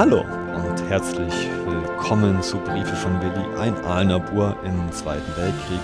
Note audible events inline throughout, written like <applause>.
Hallo und herzlich willkommen zu Briefe von Willi, ein Aalner Bur im Zweiten Weltkrieg.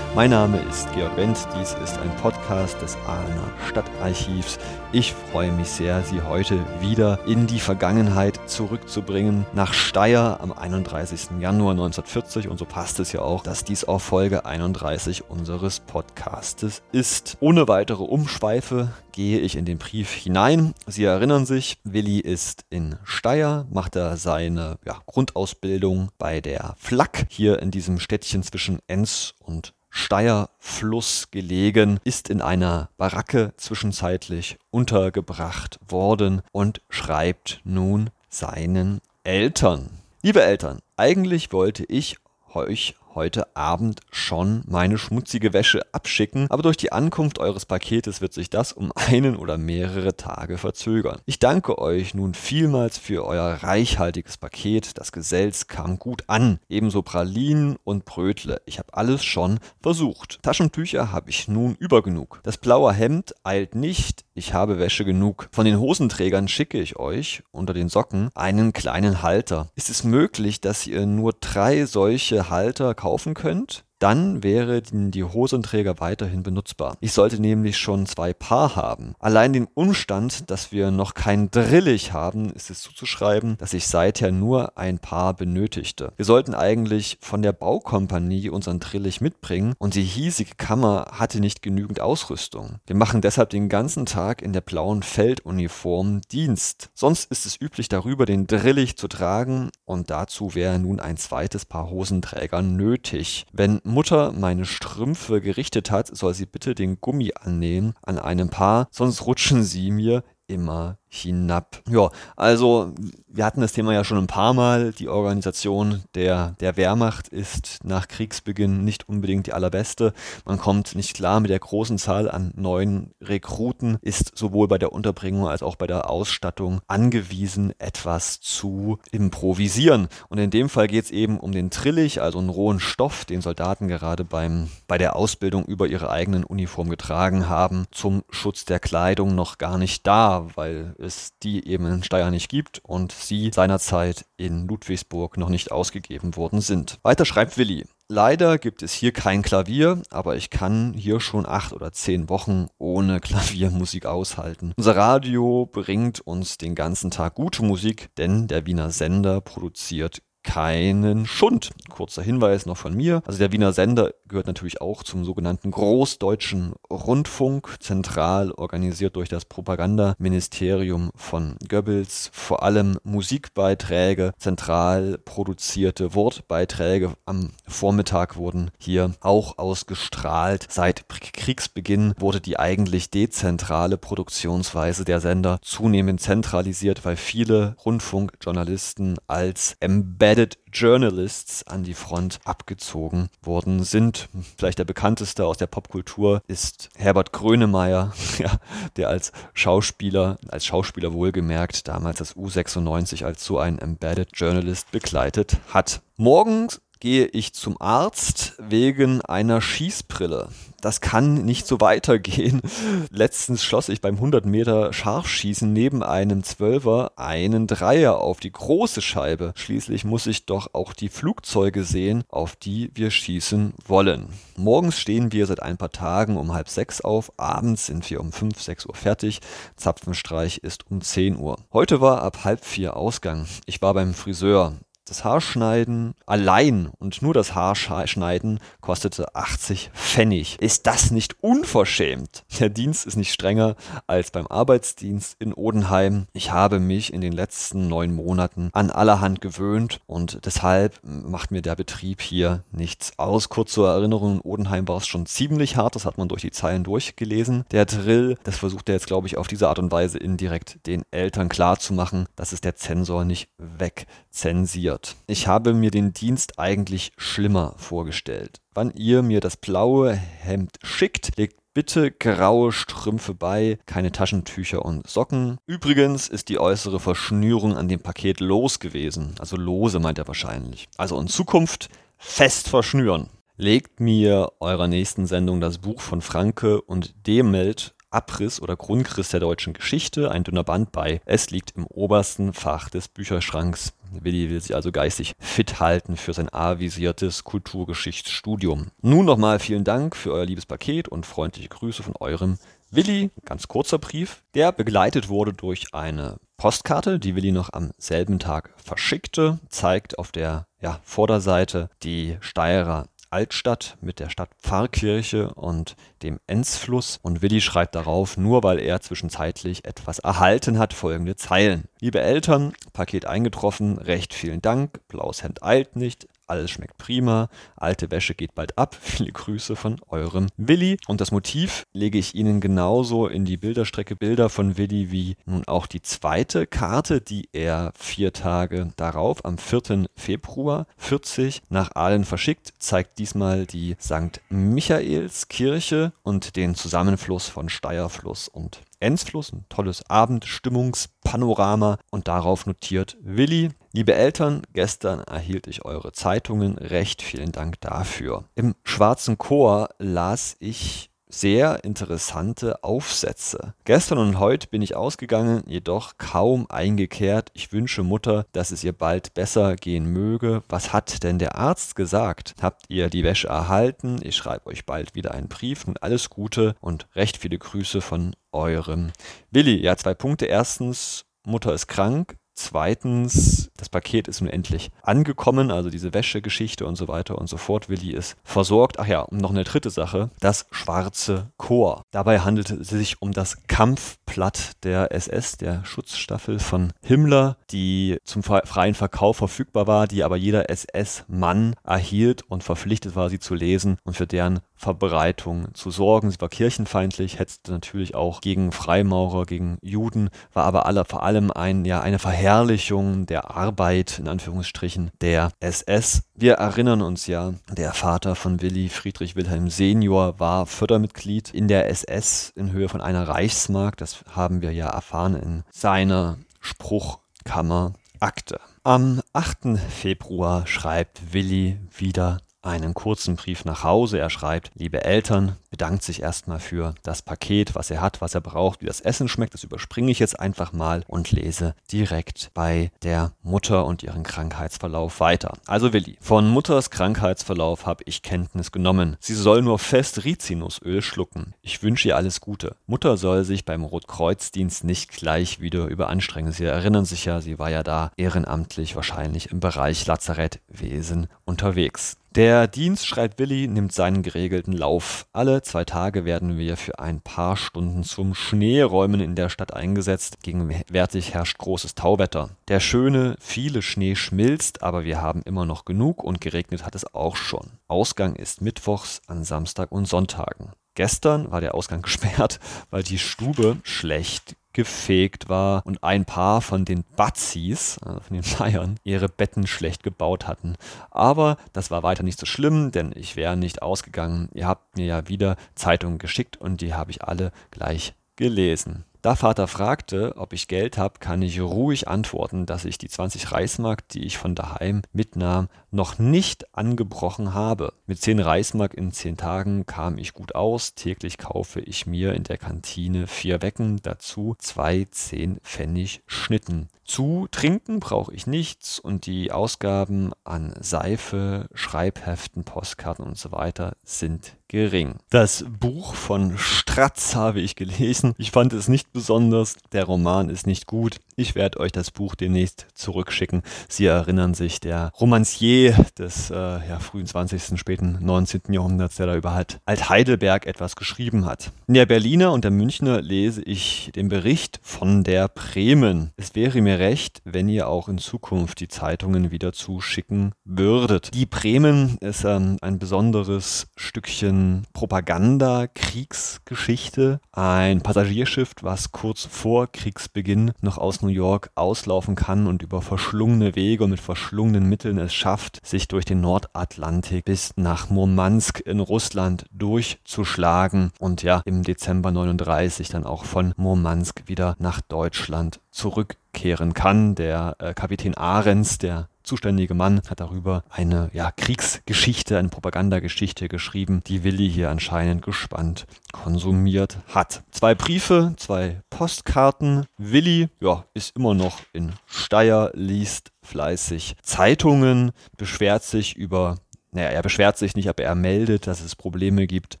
Mein Name ist Georg Wendt, dies ist ein Podcast des Aalner Stadtarchivs. Ich freue mich sehr, Sie heute wieder in die Vergangenheit zurückzubringen, nach Steyr am 31. Januar 1940 und so passt es ja auch, dass dies auch Folge 31 unseres Podcastes ist. Ohne weitere Umschweife gehe ich in den Brief hinein. Sie erinnern sich, Willi ist in Steyr, macht er seine ja, Grundausbildung bei der Flak hier in diesem Städtchen zwischen Enns und Steierfluss gelegen, ist in einer Baracke zwischenzeitlich untergebracht worden und schreibt nun seinen Eltern. Liebe Eltern, eigentlich wollte ich euch heute Abend schon meine schmutzige Wäsche abschicken, aber durch die Ankunft eures Paketes wird sich das um einen oder mehrere Tage verzögern. Ich danke euch nun vielmals für euer reichhaltiges Paket. Das Gesells kam gut an, ebenso Pralinen und Brötle. Ich habe alles schon versucht. Taschentücher habe ich nun übergenug. Das blaue Hemd eilt nicht, ich habe Wäsche genug. Von den Hosenträgern schicke ich euch unter den Socken einen kleinen Halter. Ist es möglich, dass ihr nur drei solche Halter kaufen könnt dann wäre die Hosenträger weiterhin benutzbar. Ich sollte nämlich schon zwei Paar haben. Allein den Umstand, dass wir noch kein Drillig haben, ist es zuzuschreiben, dass ich seither nur ein Paar benötigte. Wir sollten eigentlich von der Baukompanie unseren Drillig mitbringen und die hiesige Kammer hatte nicht genügend Ausrüstung. Wir machen deshalb den ganzen Tag in der blauen Felduniform Dienst. Sonst ist es üblich darüber den Drillig zu tragen und dazu wäre nun ein zweites Paar Hosenträger nötig. Wenn Mutter meine Strümpfe gerichtet hat, soll sie bitte den Gummi annähen an einem Paar, sonst rutschen sie mir immer hinab. Ja, also wir hatten das Thema ja schon ein paar Mal. Die Organisation der, der Wehrmacht ist nach Kriegsbeginn nicht unbedingt die allerbeste. Man kommt nicht klar mit der großen Zahl an neuen Rekruten, ist sowohl bei der Unterbringung als auch bei der Ausstattung angewiesen, etwas zu improvisieren. Und in dem Fall geht es eben um den Trillig, also einen rohen Stoff, den Soldaten gerade beim, bei der Ausbildung über ihre eigenen Uniform getragen haben, zum Schutz der Kleidung noch gar nicht da, weil es die eben in Steyr nicht gibt und sie seinerzeit in Ludwigsburg noch nicht ausgegeben worden sind. Weiter schreibt Willi. Leider gibt es hier kein Klavier, aber ich kann hier schon acht oder zehn Wochen ohne <laughs> Klaviermusik aushalten. Unser Radio bringt uns den ganzen Tag gute Musik, denn der Wiener Sender produziert keinen Schund. Kurzer Hinweis noch von mir. Also der Wiener Sender gehört natürlich auch zum sogenannten Großdeutschen Rundfunk, zentral organisiert durch das Propagandaministerium von Goebbels. Vor allem Musikbeiträge, zentral produzierte Wortbeiträge am Vormittag wurden hier auch ausgestrahlt. Seit Kriegsbeginn wurde die eigentlich dezentrale Produktionsweise der Sender zunehmend zentralisiert, weil viele Rundfunkjournalisten als Embedded Embedded Journalists an die Front abgezogen worden sind. Vielleicht der bekannteste aus der Popkultur ist Herbert Grönemeyer, <laughs> ja, der als Schauspieler, als Schauspieler wohlgemerkt, damals das U96 als so ein Embedded Journalist begleitet hat. Morgens gehe ich zum Arzt wegen einer Schießbrille. Das kann nicht so weitergehen. <laughs> Letztens schoss ich beim 100 Meter Scharfschießen neben einem Zwölfer einen Dreier auf die große Scheibe. Schließlich muss ich doch auch die Flugzeuge sehen, auf die wir schießen wollen. Morgens stehen wir seit ein paar Tagen um halb sechs auf, abends sind wir um fünf, sechs Uhr fertig. Zapfenstreich ist um 10 Uhr. Heute war ab halb vier Ausgang. Ich war beim Friseur. Das Haarschneiden allein und nur das Haarschneiden kostete 80 Pfennig. Ist das nicht unverschämt? Der Dienst ist nicht strenger als beim Arbeitsdienst in Odenheim. Ich habe mich in den letzten neun Monaten an allerhand gewöhnt und deshalb macht mir der Betrieb hier nichts aus. Kurz zur Erinnerung, in Odenheim war es schon ziemlich hart, das hat man durch die Zeilen durchgelesen. Der Drill, das versucht er jetzt, glaube ich, auf diese Art und Weise indirekt den Eltern klarzumachen, dass es der Zensor nicht wegzensiert wird. Ich habe mir den Dienst eigentlich schlimmer vorgestellt. Wann ihr mir das blaue Hemd schickt, legt Bitte graue Strümpfe bei, keine Taschentücher und Socken. Übrigens ist die äußere Verschnürung an dem Paket los gewesen. Also lose meint er wahrscheinlich. Also in Zukunft fest verschnüren. Legt mir eurer nächsten Sendung das Buch von Franke und Demelt Abriss oder Grundriss der deutschen Geschichte, ein dünner Band bei. Es liegt im obersten Fach des Bücherschranks. Willi will sich also geistig fit halten für sein avisiertes Kulturgeschichtsstudium. Nun nochmal vielen Dank für euer liebes Paket und freundliche Grüße von eurem Willi. Ganz kurzer Brief, der begleitet wurde durch eine Postkarte, die Willi noch am selben Tag verschickte, zeigt auf der ja, Vorderseite die Steirer Altstadt mit der Stadtpfarrkirche und dem Enzfluss und Willi schreibt darauf, nur weil er zwischenzeitlich etwas erhalten hat, folgende Zeilen. Liebe Eltern, Paket eingetroffen, recht vielen Dank, blaues Hemd eilt nicht, alles schmeckt prima. Alte Wäsche geht bald ab. <laughs> Viele Grüße von eurem Willi. Und das Motiv lege ich Ihnen genauso in die Bilderstrecke Bilder von Willi wie nun auch die zweite Karte, die er vier Tage darauf, am 4. Februar 40 nach Aalen verschickt, zeigt diesmal die St. Michaelskirche und den Zusammenfluss von Steierfluss und Enzfluss, ein tolles Abendstimmungspanorama und darauf notiert Willi. Liebe Eltern, gestern erhielt ich eure Zeitungen, recht vielen Dank dafür. Im schwarzen Chor las ich sehr interessante Aufsätze. Gestern und heute bin ich ausgegangen, jedoch kaum eingekehrt. Ich wünsche Mutter, dass es ihr bald besser gehen möge. Was hat denn der Arzt gesagt? Habt ihr die Wäsche erhalten? Ich schreibe euch bald wieder einen Brief. Nun alles Gute und recht viele Grüße von eurem Willi. Ja, zwei Punkte. Erstens, Mutter ist krank. Zweitens, das Paket ist nun endlich angekommen, also diese Wäschegeschichte und so weiter und so fort. Willi ist versorgt. Ach ja, und noch eine dritte Sache, das schwarze Chor. Dabei handelt es sich um das Kampfblatt der SS, der Schutzstaffel von Himmler, die zum freien Verkauf verfügbar war, die aber jeder SS-Mann erhielt und verpflichtet war, sie zu lesen und für deren Verbreitung zu sorgen. Sie war kirchenfeindlich, hetzte natürlich auch gegen Freimaurer, gegen Juden, war aber alle, vor allem ein, ja, eine Verherrlichung der Arbeit, in Anführungsstrichen, der SS. Wir erinnern uns ja, der Vater von Willi, Friedrich Wilhelm Senior, war Fördermitglied in der SS in Höhe von einer Reichsmark. Das haben wir ja erfahren in seiner Spruchkammerakte. Am 8. Februar schreibt Willi wieder einen kurzen Brief nach Hause. Er schreibt, liebe Eltern, bedankt sich erstmal für das Paket, was er hat, was er braucht, wie das Essen schmeckt. Das überspringe ich jetzt einfach mal und lese direkt bei der Mutter und ihren Krankheitsverlauf weiter. Also Willi, von Mutters Krankheitsverlauf habe ich Kenntnis genommen. Sie soll nur fest Rizinusöl schlucken. Ich wünsche ihr alles Gute. Mutter soll sich beim Rotkreuzdienst nicht gleich wieder überanstrengen. Sie erinnern sich ja, sie war ja da ehrenamtlich wahrscheinlich im Bereich Lazarettwesen unterwegs. Der Dienst, schreibt Willi, nimmt seinen geregelten Lauf. Alle zwei Tage werden wir für ein paar Stunden zum Schneeräumen in der Stadt eingesetzt. Gegenwärtig herrscht großes Tauwetter. Der schöne, viele Schnee schmilzt, aber wir haben immer noch genug und geregnet hat es auch schon. Ausgang ist mittwochs, an Samstag und Sonntagen. Gestern war der Ausgang <laughs> gesperrt, weil die Stube schlecht gefegt war und ein paar von den Batzis, also von den Bayern, ihre Betten schlecht gebaut hatten. Aber das war weiter nicht so schlimm, denn ich wäre nicht ausgegangen. Ihr habt mir ja wieder Zeitungen geschickt und die habe ich alle gleich gelesen. Da Vater fragte, ob ich Geld habe, kann ich ruhig antworten, dass ich die 20 Reismark, die ich von daheim mitnahm, noch nicht angebrochen habe. Mit 10 Reismark in 10 Tagen kam ich gut aus. Täglich kaufe ich mir in der Kantine vier Wecken, dazu zwei 10 Pfennig Schnitten. Zu trinken brauche ich nichts und die Ausgaben an Seife, Schreibheften, Postkarten und so weiter sind gering. Das Buch von Stratz habe ich gelesen. Ich fand es nicht besonders. Der Roman ist nicht gut. Ich werde euch das Buch demnächst zurückschicken. Sie erinnern sich, der Romancier des äh, ja, frühen 20., späten 19. Jahrhunderts, der da über halt Alt-Heidelberg etwas geschrieben hat. In der Berliner und der Münchner lese ich den Bericht von der Bremen. Es wäre mir recht, wenn ihr auch in Zukunft die Zeitungen wieder zuschicken würdet. Die Bremen ist ähm, ein besonderes Stückchen Propaganda, Kriegsgeschichte. Ein Passagierschiff, was kurz vor Kriegsbeginn noch aus New York auslaufen kann und über verschlungene Wege und mit verschlungenen Mitteln es schafft, sich durch den Nordatlantik bis nach Murmansk in Russland durchzuschlagen und ja im Dezember 39 dann auch von Murmansk wieder nach Deutschland zurückkehren kann. Der äh, Kapitän Ahrens, der zuständige Mann hat darüber eine ja, Kriegsgeschichte, eine Propagandageschichte geschrieben, die Willi hier anscheinend gespannt konsumiert hat. Zwei Briefe, zwei Postkarten. Willi ja, ist immer noch in Steyr, liest fleißig Zeitungen, beschwert sich über naja, er beschwert sich nicht, aber er meldet, dass es Probleme gibt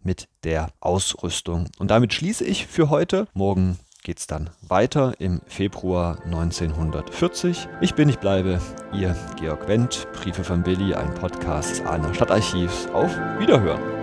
mit der Ausrüstung. Und damit schließe ich für heute. Morgen geht es dann weiter im Februar 1940. Ich bin, ich bleibe, Ihr Georg Wendt, Briefe von Billy, ein Podcast des Ahner Stadtarchivs. Auf Wiederhören!